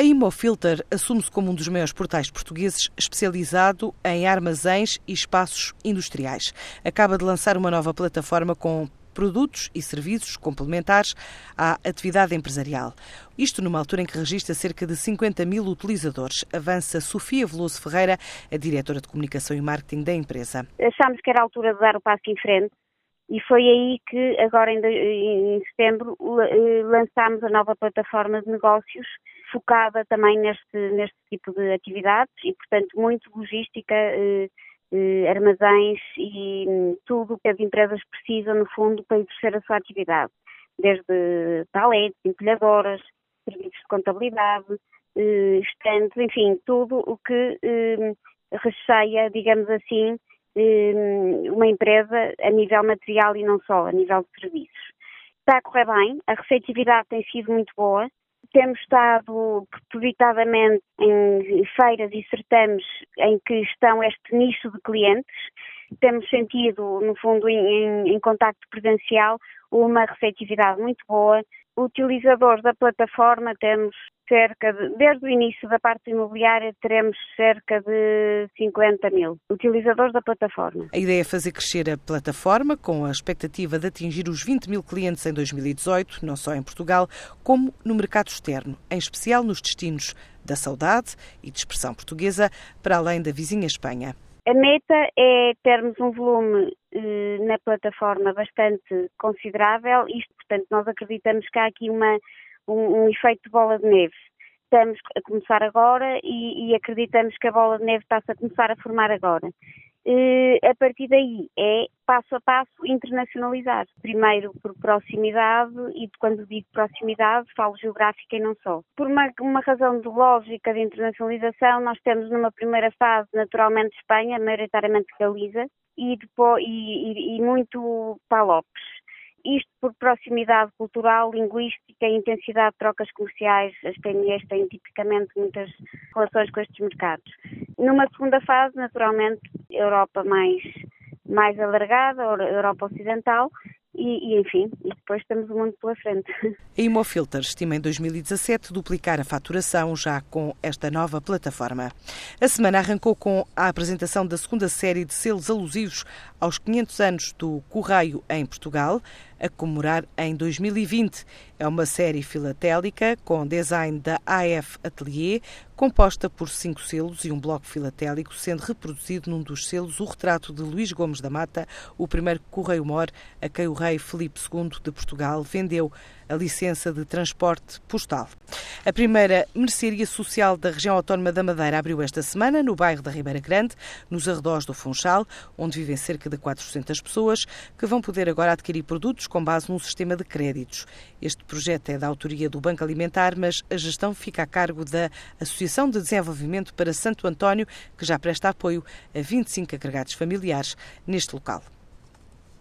A Imofilter assume-se como um dos maiores portais portugueses especializado em armazéns e espaços industriais. Acaba de lançar uma nova plataforma com produtos e serviços complementares à atividade empresarial. Isto numa altura em que registra cerca de 50 mil utilizadores. Avança Sofia Veloso Ferreira, a diretora de comunicação e marketing da empresa. Achámos que era a altura de dar o passo em frente e foi aí que, agora em, em setembro, eh, lançámos a nova plataforma de negócios, focada também neste, neste tipo de atividades e, portanto, muito logística, eh, eh, armazéns e hum, tudo o que as empresas precisam, no fundo, para exercer a sua atividade. Desde paletes, empilhadoras, serviços de contabilidade, eh, estantes, enfim, tudo o que eh, recheia, digamos assim, eh, uma empresa a nível material e não só, a nível de serviços. Está a correr bem, a receptividade tem sido muito boa, temos estado propositadamente em feiras e certames em que estão este nicho de clientes. Temos sentido, no fundo, em, em, em contacto presencial, uma receptividade muito boa. Utilizadores da plataforma temos cerca de, desde o início da parte imobiliária, teremos cerca de 50 mil utilizadores da plataforma. A ideia é fazer crescer a plataforma com a expectativa de atingir os 20 mil clientes em 2018, não só em Portugal, como no mercado externo, em especial nos destinos da saudade e de expressão portuguesa, para além da vizinha Espanha. A meta é termos um volume eh, na plataforma bastante considerável. Isto, portanto, nós acreditamos que há aqui uma um, um efeito de bola de neve. Estamos a começar agora e, e acreditamos que a bola de neve está-se a começar a formar agora. A partir daí é passo a passo internacionalizar. Primeiro por proximidade e quando digo proximidade falo geográfica e não só. Por uma, uma razão de lógica de internacionalização, nós temos numa primeira fase naturalmente Espanha, maioritariamente Galiza e, depois, e, e, e muito Palopes. Isto por proximidade cultural, linguística e intensidade de trocas comerciais. As PMEs têm tipicamente muitas relações com estes mercados. Numa segunda fase, naturalmente, Europa mais, mais alargada, Europa Ocidental, e, e, enfim, e depois temos o mundo pela frente. A Imofilter estima em 2017 duplicar a faturação já com esta nova plataforma. A semana arrancou com a apresentação da segunda série de selos alusivos aos 500 anos do Correio em Portugal, a comemorar em 2020. É uma série filatélica com design da AF Atelier, composta por cinco selos e um bloco filatélico, sendo reproduzido num dos selos o retrato de Luís Gomes da Mata, o primeiro correio-mor a quem o rei Filipe II de Portugal vendeu a licença de transporte postal. A primeira mercearia social da região autónoma da Madeira abriu esta semana no bairro da Ribeira Grande, nos arredores do Funchal, onde vivem cerca de 400 pessoas, que vão poder agora adquirir produtos com base num sistema de créditos. Este projeto é da autoria do Banco Alimentar, mas a gestão fica a cargo da Associação de Desenvolvimento para Santo António, que já presta apoio a 25 agregados familiares neste local.